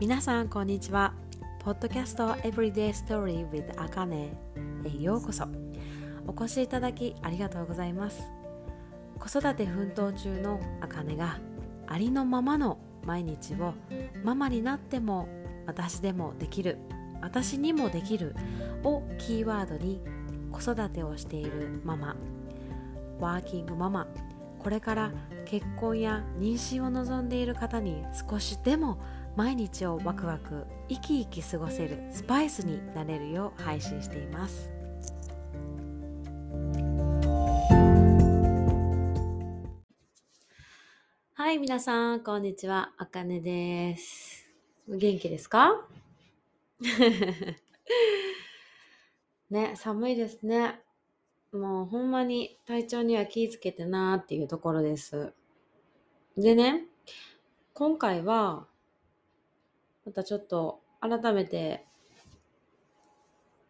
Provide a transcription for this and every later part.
皆さんこんにちは。ポッドキャスト Everyday Story with あかねへようこそ。お越しいただきありがとうございます。子育て奮闘中のあかねがありのままの毎日をママになっても私でもできる私にもできるをキーワードに子育てをしているママ。ワーキングママ。これから結婚や妊娠を望んでいる方に少しでも毎日をワクワク生き生き過ごせるスパイスになれるよう配信しています。はい皆さんこんにちは。あかねです。元気ですか？ね寒いですね。もうほんまに体調には気をつけてなーっていうところです。でね今回はまたちょっと改めて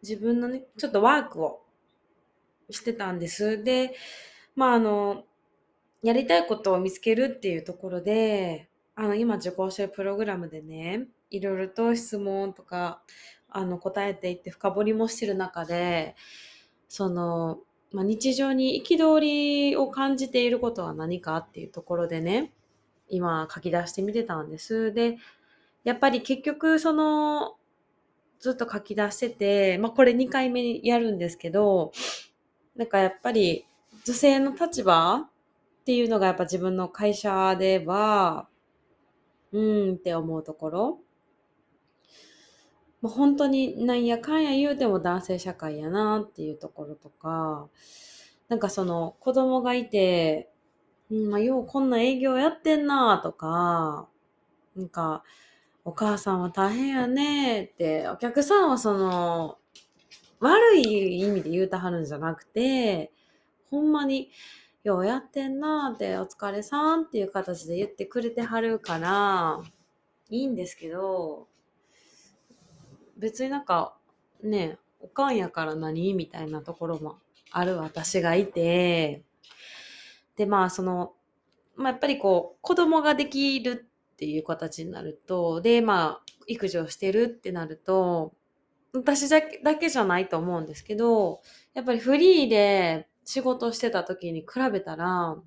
自分のね、ちょっとワークをしてたんです。で、まああの、やりたいことを見つけるっていうところで、あの、今受講してるプログラムでね、いろいろと質問とか、あの、答えていって深掘りもしてる中で、その、まあ、日常に憤りを感じていることは何かっていうところでね、今書き出してみてたんです。で、やっぱり結局そのずっと書き出してて、まあこれ2回目やるんですけど、なんかやっぱり女性の立場っていうのがやっぱ自分の会社では、うんって思うところ。もう本当になんやかんや言うても男性社会やなっていうところとか、なんかその子供がいて、うん、まあようこんな営業やってんなとか、なんか、お母さんは大変やねって、お客さんはその、悪い意味で言うたはるんじゃなくて、ほんまに、ようやってんなって、お疲れさんっていう形で言ってくれてはるから、いいんですけど、別になんか、ね、おかんやから何みたいなところもある私がいて、で、まあその、まあやっぱりこう、子供ができるっていう形になると、で、まあ、育児をしてるってなると、私だけじゃないと思うんですけど、やっぱりフリーで仕事してた時に比べたら、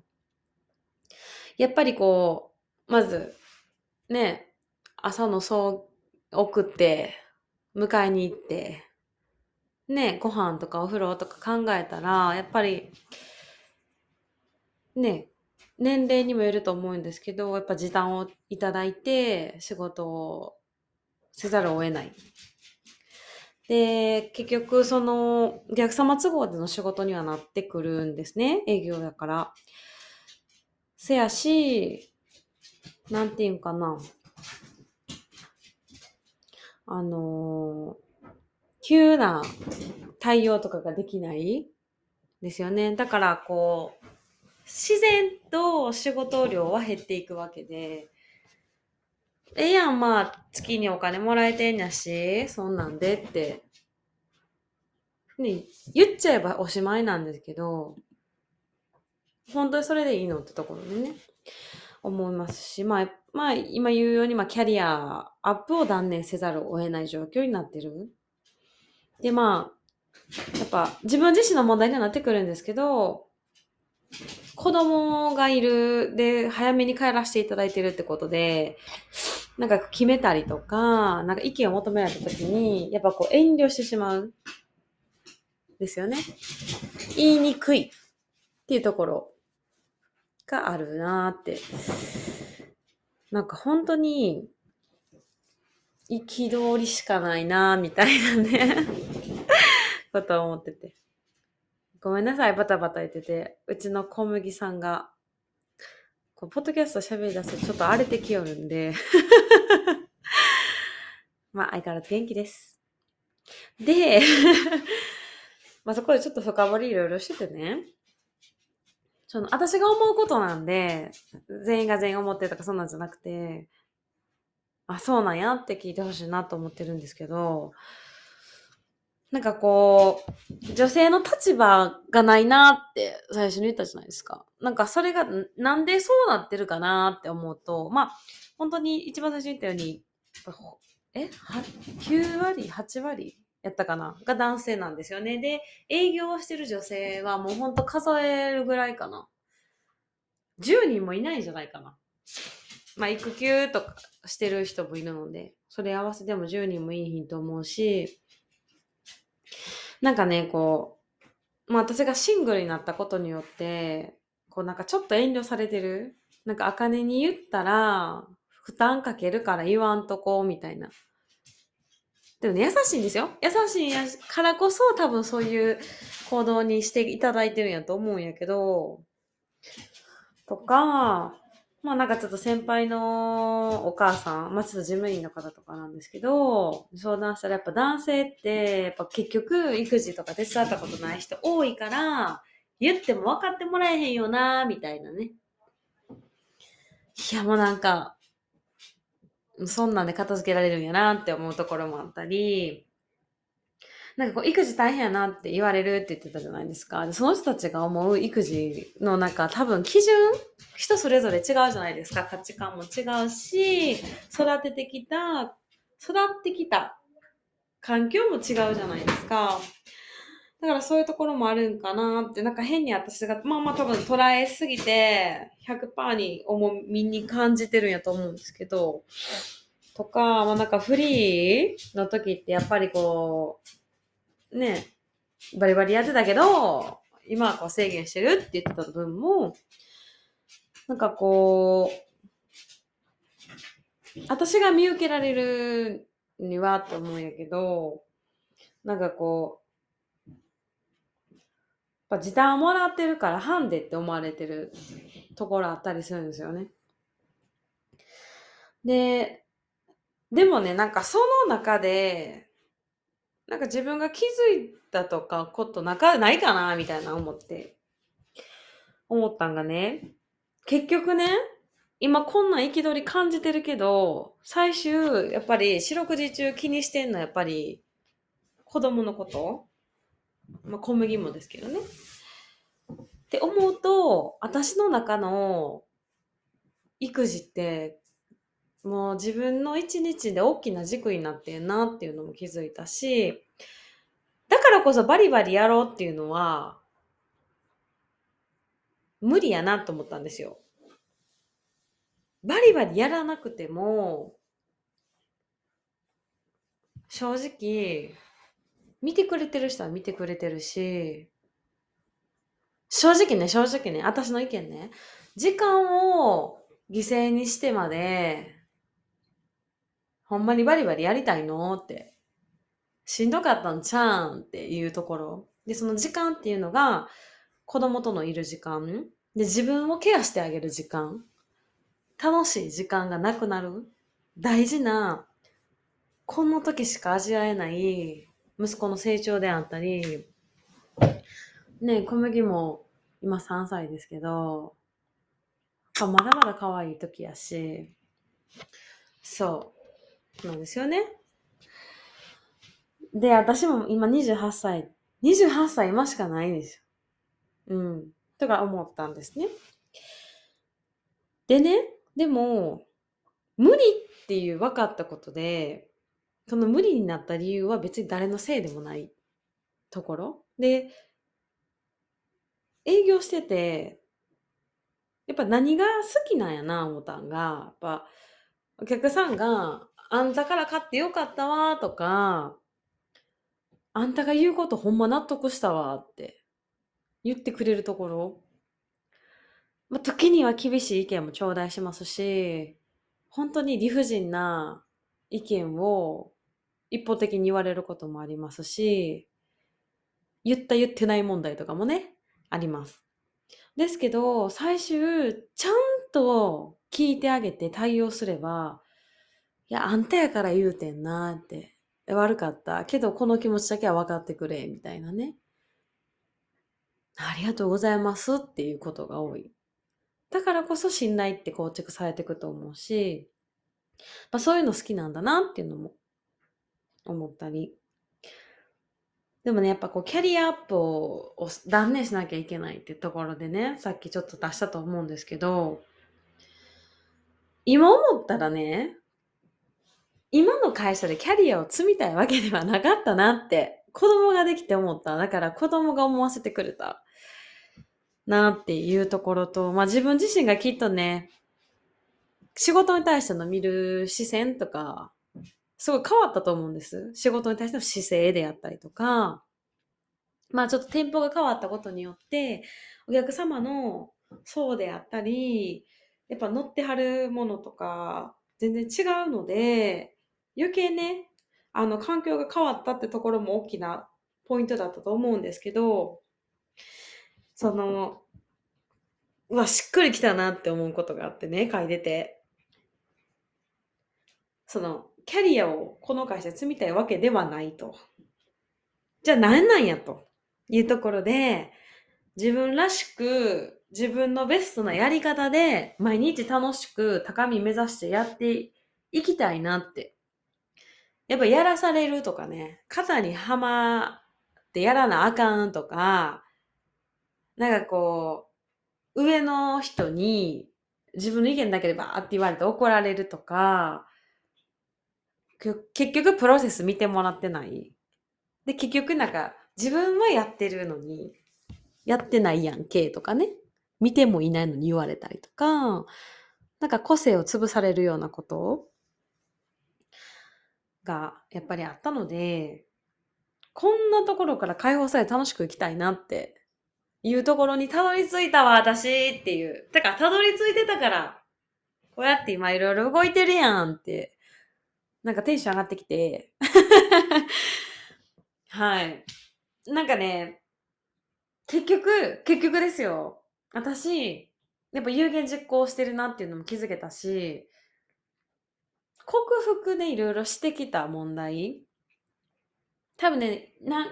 やっぱりこう、まず、ね、朝のそう送って、迎えに行って、ね、ご飯とかお風呂とか考えたら、やっぱり、ね、年齢にもよると思うんですけど、やっぱ時短をいただいて仕事をせざるを得ない。で、結局そのお客様都合での仕事にはなってくるんですね。営業だから。せやし、なんていうんかな。あの急な対応とかができないですよね。だからこう、自然と仕事量は減っていくわけで、ええやん、まあ、月にお金もらえてんやし、そんなんでって、ね、言っちゃえばおしまいなんですけど、本当にそれでいいのってところでね、思いますし、まあ、まあ、今言うように、まあ、キャリアアップを断念せざるを得ない状況になってる。で、まあ、やっぱ自分自身の問題にはなってくるんですけど、子供がいる、で、早めに帰らせていただいてるってことで、なんか決めたりとか、なんか意見を求められた時に、やっぱこう遠慮してしまう。ですよね。言いにくいっていうところがあるなーって。なんか本当に、憤りしかないなーみたいなね、ことを思ってて。ごめんなさい、バタバタ言ってて。うちの小麦さんが、こうポッドキャスト喋り出すとちょっと荒れてきよるんで。まあ、相変わらず元気です。で、まあそこでちょっと深掘りいろいろしててね。その、私が思うことなんで、全員が全員思ってるとかそんなんじゃなくて、あ、そうなんやって聞いてほしいなと思ってるんですけど、なんかこう、女性の立場がないなって最初に言ったじゃないですか。なんかそれがなんでそうなってるかなって思うと、まあ、本当に一番最初に言ったように、え ?9 割 ?8 割やったかな？が男性なんですよね。で、営業をしてる女性はもうほんと数えるぐらいかな。10人もいないんじゃないかな。まあ、育休とかしてる人もいるので、それ合わせても10人もいいひんと思うし、なんかね、こう、まあ私がシングルになったことによって、こうなんかちょっと遠慮されてる。なんか、あかねに言ったら、負担かけるから言わんとこ、みたいな。でもね、優しいんですよ。優しいからこそ多分そういう行動にしていただいてるんやと思うんやけど、とか、まあなんかちょっと先輩のお母さん、まあちょっと事務員の方とかなんですけど、相談したらやっぱ男性って、やっぱ結局育児とか手伝ったことない人多いから、言っても分かってもらえへんよな、みたいなね。いやもうなんか、そんなんで片付けられるんやなって思うところもあったり、なんかこう、育児大変やなって言われるって言ってたじゃないですか。でその人たちが思う育児の中、多分基準人それぞれ違うじゃないですか。価値観も違うし、育ててきた、育ってきた環境も違うじゃないですか。だからそういうところもあるんかなって、なんか変に私が、まあまあ多分捉えすぎて、100%に重みに感じてるんやと思うんですけど、とか、まあなんかフリーの時ってやっぱりこう、ね、バリバリやってたけど、今はこう制限してるって言ってた分も、なんかこう、私が見受けられるにはと思うんやけど、なんかこう、やっぱ時短もらってるからハンデって思われてるところあったりするんですよね。で、でもね、なんかその中で、なんか自分が気づいたとかことなかないかなみたいな思って、思ったんがね、結局ね、今こんな憤り感じてるけど、最終、やっぱり四六時中気にしてんのはやっぱり子供のこと。まあ小麦もですけどね。って思うと、私の中の育児ってもう自分の一日で大きな軸になってんなっていうのも気づいたし、だからこそバリバリやろうっていうのは、無理やなと思ったんですよ。バリバリやらなくても、正直、見てくれてる人は見てくれてるし、正直ね、正直ね、私の意見ね、時間を犠牲にしてまで、ほんまにバリバリやりたいの？って。しんどかったんちゃうん？っていうところ。で、その時間っていうのが、子供とのいる時間。で、自分をケアしてあげる時間。楽しい時間がなくなる。大事な、この時しか味わえない息子の成長であったり、ね小麦も今3歳ですけど、まだまだ可愛い時やし、そう。なんですよね。で、私も今28歳。28歳今しかないんですよ。うん。とか思ったんですね。でね、でも、無理っていう分かったことで、その無理になった理由は別に誰のせいでもないところ。で、営業してて、やっぱ何が好きなんやな、思ったんが、やっぱ、お客さんが、あんたから買ってよかったわとか、あんたが言うことほんま納得したわって言ってくれるところ。まあ、時には厳しい意見も頂戴しますし、本当に理不尽な意見を一方的に言われることもありますし、言った言ってない問題とかもね、あります。ですけど、最終、ちゃんと聞いてあげて対応すれば、や、あんたやから言うてんなって。悪かった。けど、この気持ちだけは分かってくれ、みたいなね。ありがとうございますっていうことが多い。だからこそ信頼って構築されていくと思うし、まあ、そういうの好きなんだなっていうのも思ったり。でもね、やっぱこう、キャリアアップを断念しなきゃいけないってところでね、さっきちょっと出したと思うんですけど、今思ったらね、今の会社でキャリアを積みたいわけではなかったなって、子供ができて思った。だから子供が思わせてくれた。なっていうところと、まあ自分自身がきっとね、仕事に対しての見る視線とか、すごい変わったと思うんです。仕事に対しての姿勢であったりとか、まあちょっと店舗が変わったことによって、お客様の層であったり、やっぱ乗ってはるものとか、全然違うので、余計ね、あの、環境が変わったってところも大きなポイントだったと思うんですけど、その、うわ、しっくりきたなって思うことがあってね、書いてて。その、キャリアをこの会社積みたいわけではないと。じゃあ何なんやというところで、自分らしく、自分のベストなやり方で、毎日楽しく高み目指してやっていきたいなって。やっぱやらされるとかね、肩にはまってやらなあかんとか、なんかこう、上の人に自分の意見だけでバーって言われて怒られるとか、結局プロセス見てもらってない。で、結局なんか自分はやってるのに、やってないやんけとかね。見てもいないのに言われたりとか、なんか個性を潰されるようなことがやっぱりあったので、こんなところから解放され楽しく生きたいなっていうところにたどり着いたわ、私っていう。だからたどり着いてたから、こうやって今いろいろ動いてるやんって、なんかテンション上がってきて。はい。なんかね、結局、結局ですよ。私、やっぱ有言実行してるなっていうのも気づけたし、克服でいろいろしてきた問題、多分ね、な、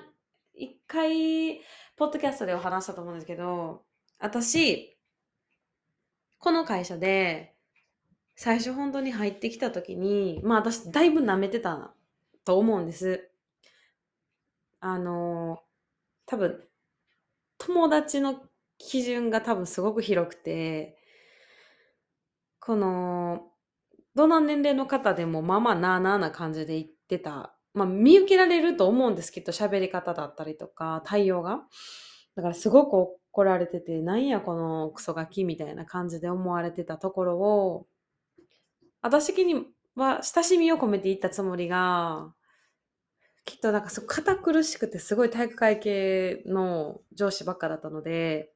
一回、ポッドキャストでお話したと思うんですけど、私、この会社で、最初本当に入ってきた時に、まあ私だいぶ舐めてたと思うんです。あの、多分、友達の基準が多分すごく広くて、この、どの年齢の方でもまあまあなあなあな感じで言ってた。まあ見受けられると思うんですけど、喋り方だったりとか、対応が。だからすごく怒られてて、なんやこのクソガキみたいな感じで思われてたところを、私的には親しみを込めて言ったつもりが、きっとなんかすご堅苦しくてすごい体育会系の上司ばっかだったので、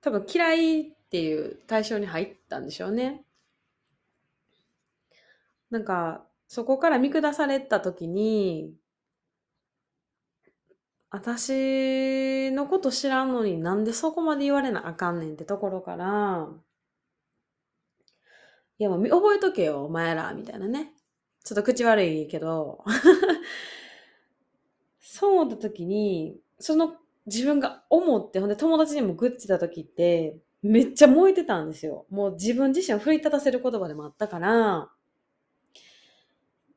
多分嫌いっていう対象に入ったんでしょうね。なんか、そこから見下された時に、私のこと知らんのになんでそこまで言われなあかんねんってところから、いやもう覚えとけよ、お前ら、みたいなね。ちょっと口悪いけど、そう思った時に、その自分が思って、ほんで友達にもグッてた時って、めっちゃ燃えてたんですよ。もう自分自身を奮い立たせる言葉でもあったから、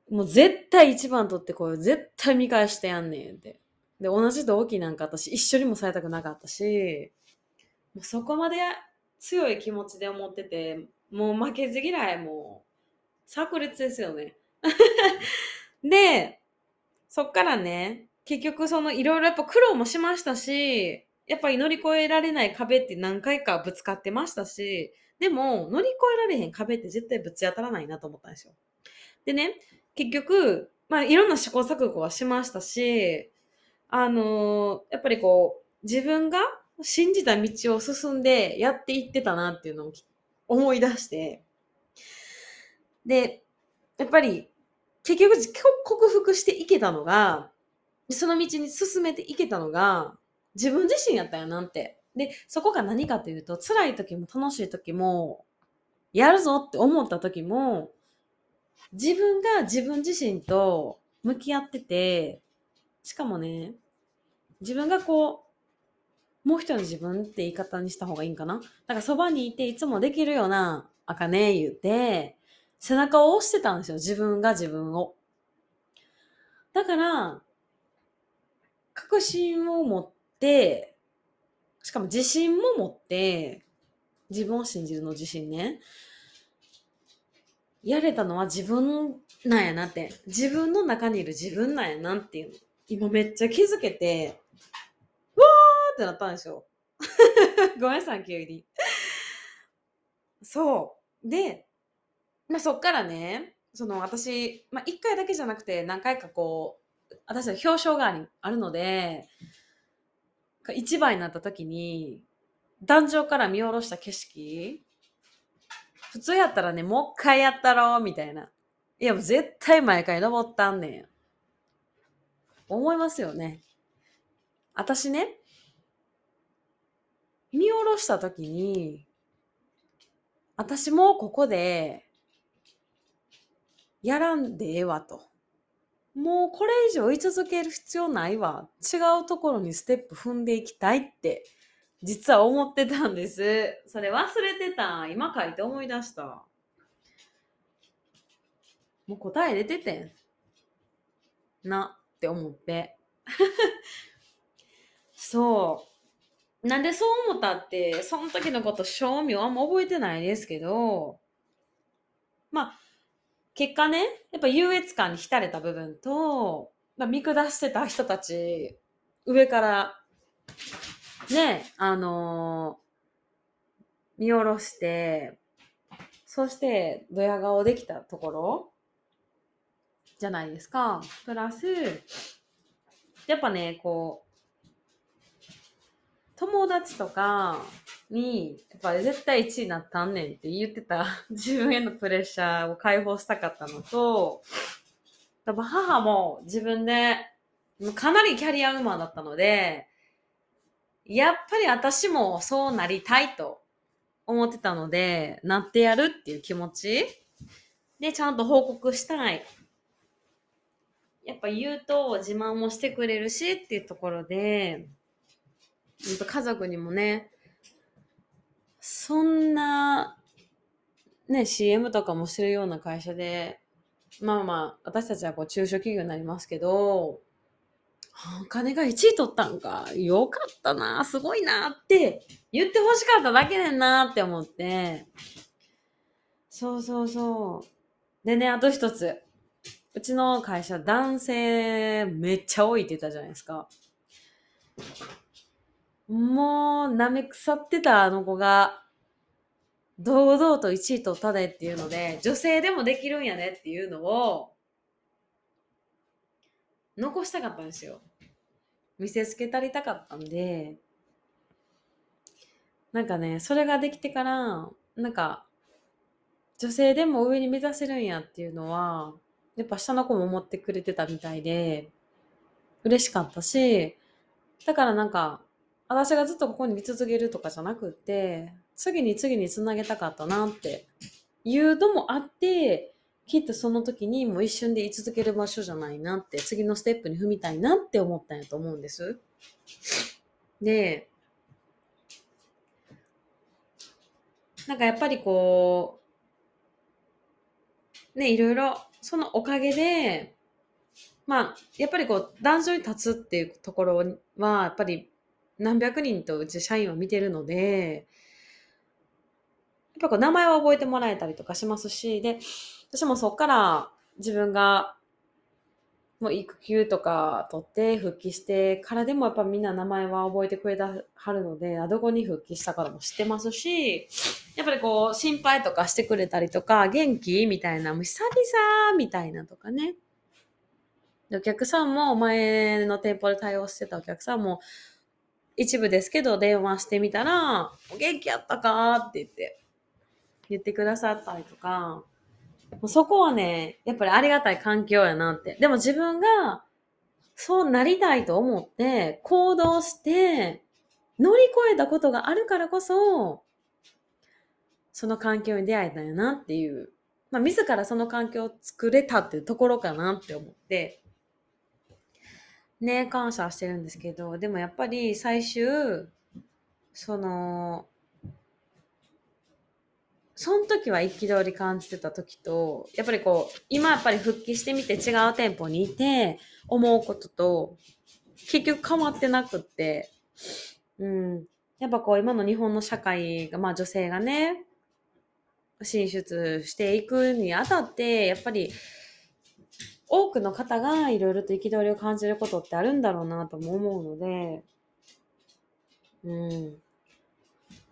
もう絶対一番取ってこい。絶対見返してやんねんって。で、同じ同期なんか私一緒にもされたくなかったし、もうそこまで強い気持ちで思ってて、もう負けず嫌いもう炸裂ですよね。で、そっからね、結局そのいろいろやっぱ苦労もしましたし、やっぱり乗り越えられない壁って何回かぶつかってましたし、でも乗り越えられへん壁って絶対ぶち当たらないなと思ったんですよ。でね、結局、まあいろんな試行錯誤はしましたし、あのーやっぱりこう、自分が信じた道を進んでやっていってたなっていうのを思い出して、で、やっぱり結局克服していけたのが、その道に進めていけたのが自分自身やったよなって。で、そこが何かというと、辛い時も楽しい時も、やるぞって思った時も、自分が自分自身と向き合ってて、しかもね、自分がこう、もう一人の自分って言い方にした方がいいんかな？だからそばにいていつもできるような、あかね言うて、背中を押してたんですよ。自分が自分を。だから、確信を持って、しかも自信も持って、自分を信じるの自信ね。やれたのは自分なんやなって。自分の中にいる自分なんやなっていうの。今めっちゃ気づけて、うわーってなったんですよ。ごめんなさい、急に。そう。で、まあそっからね、その私、まあ一回だけじゃなくて何回かこう、私は表彰がああるので、一番になった時に、壇上から見下ろした景色、普通やったらね、もう一回やったろ、みたいな。いや、もう絶対毎回登ったんねん。思いますよね。私ね、見下ろした時に、私もここで、やらんでええわと。もうこれ以上居続ける必要ないわ。違うところにステップ踏んでいきたいって、実は思ってたんです。それ忘れてた。今書いて思い出した。もう答え出ててん。なって思って。そう。なんでそう思ったって、その時のこと、賞味はあんま覚えてないですけど、まあ、結果ね、やっぱ優越感に浸れた部分と、まあ、見下してた人たち、上から、ね、あのー見下ろして、そして、ドヤ顔できたところ？じゃないですか。プラス、やっぱね、こう、友達とかに、やっぱ絶対1位になったんねんって言ってた 自分へのプレッシャーを解放したかったのと、多分母も自分で、かなりキャリアウーマンだったので、やっぱり私もそうなりたいと思ってたので、なってやるっていう気持ちで、ちゃんと報告したい。やっぱ言うと自慢もしてくれるしっていうところで、ほんと家族にもね、そんな、ね、CM とかもしてるような会社で、まあまあ、私たちはこう中小企業になりますけど、お金が1位取ったんか。よかったな。すごいなって言ってほしかっただけねんなって思って。そうそうそう。でね、あと一つ。うちの会社、男性めっちゃ多いって言ったじゃないですか。もう、舐め腐ってたあの子が、堂々と1位取ったでっていうので、女性でもできるんやねっていうのを、残したかったんですよ。見せつけたりたかったんで、なんかね、それができてから、なんか、女性でも上に目指せるんやっていうのは、やっぱ下の子も思ってくれてたみたいで、嬉しかったし、だからなんか、私がずっとここに見続けるとかじゃなくって、次に次につなげたかったなっていうのもあって、きっとその時にもう一瞬で居続ける場所じゃないなって、次のステップに踏みたいなって思ったんやと思うんです。で、なんかやっぱりこう、ね、いろいろ、そのおかげで、まあ、やっぱりこう、壇上に立つっていうところは、やっぱり何百人とうち社員は見てるので、やっぱこう名前は覚えてもらえたりとかしますし、で、私もそっから自分がもう育休とか取って復帰してからでもやっぱみんな名前は覚えてくれたはるので、どこに復帰したからも知ってますし、やっぱりこう心配とかしてくれたりとか、元気みたいな、もう久々みたいなとかね。お客さんも前の店舗で対応してたお客さんも一部ですけど電話してみたら、お元気やったかって言って、言ってくださったりとか、もうそこはね、やっぱりありがたい環境やなって。でも自分がそうなりたいと思って行動して乗り越えたことがあるからこそ、その環境に出会えたんやなっていう。まあ自らその環境を作れたっていうところかなって思って、ね、感謝してるんですけど、でもやっぱり最終、その、その時は憤り感じてた時と、やっぱりこう、今やっぱり復帰してみて違う店舗にいて思うことと、結局変わってなくって、うん。やっぱこう今の日本の社会が、まあ女性がね、進出していくにあたってやっぱり多くの方がいろいろと憤りを感じることってあるんだろうなとも思うのでうん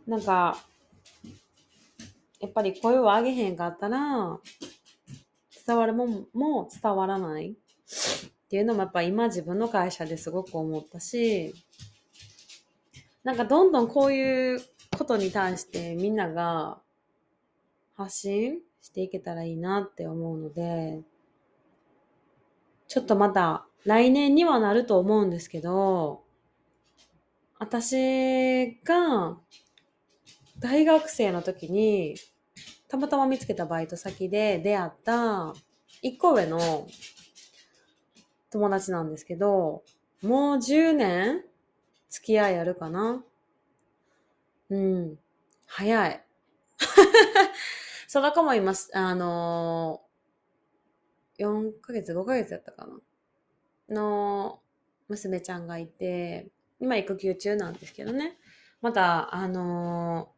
なんかやっぱり声を上げへんかったら伝わるもんも伝わらない。っていうのもやっぱ今自分の会社ですごく思ったしなんかどんどんこういうことに対してみんなが発信していけたらいいなって思うので、ちょっとまた来年にはなると思うんですけど、私が大学生の時にたまたま見つけたバイト先で出会った一個上の友達なんですけど、もう10年付き合いあるかな？うん。早い。その子もいます。あのー、4ヶ月、5ヶ月やったかな？の娘ちゃんがいて、今育休中なんですけどね。また、あの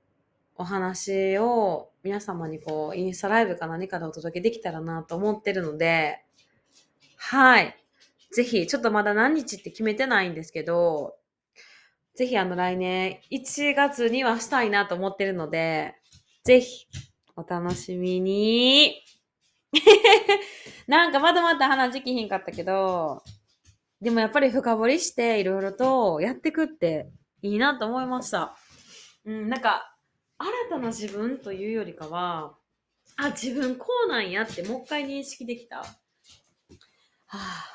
ー、お話を皆様にこう、インスタライブか何かでお届けできたらなと思ってるので、はい。ぜひ、ちょっとまだ何日って決めてないんですけど、ぜひあの来年1月にはしたいなと思ってるので、ぜひお楽しみに。なんかまだまだ話きひんかったけど、でもやっぱり深掘りしていろいろとやってくっていいなと思いました。うん、なんか新たな自分というよりかは、あ、自分こうなんやってもう一回認識できた。はあ、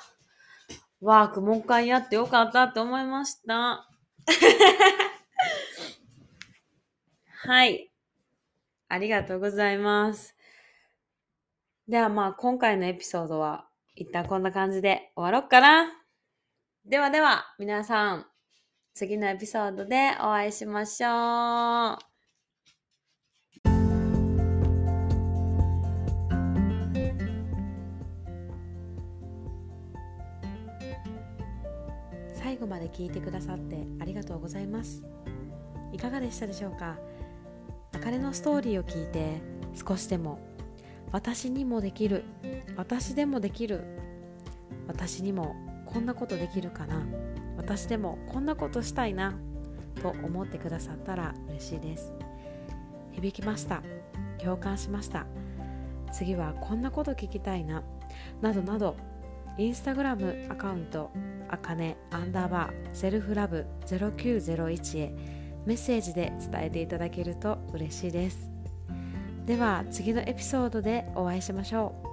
ワークもう一回やってよかったって思いました。はい。ありがとうございます。ではまあ今回のエピソードは一旦こんな感じで終わろっかな。ではでは皆さん次のエピソードでお会いしましょう。後まで聞いてくださってありがとうございます。いかがでしたでしょうか？彼のストーリーを聞いて少しでも私にもできる私でもできる私にもこんなことできるかな？私でもこんなことしたいな？と思ってくださったら嬉しいです。響きました。共感しました。次はこんなこと聞きたいな？などなどインスタグラムアカウントあかねアンダーバーセルフラブ0901へメッセージで伝えていただけると嬉しいです。では次のエピソードでお会いしましょう。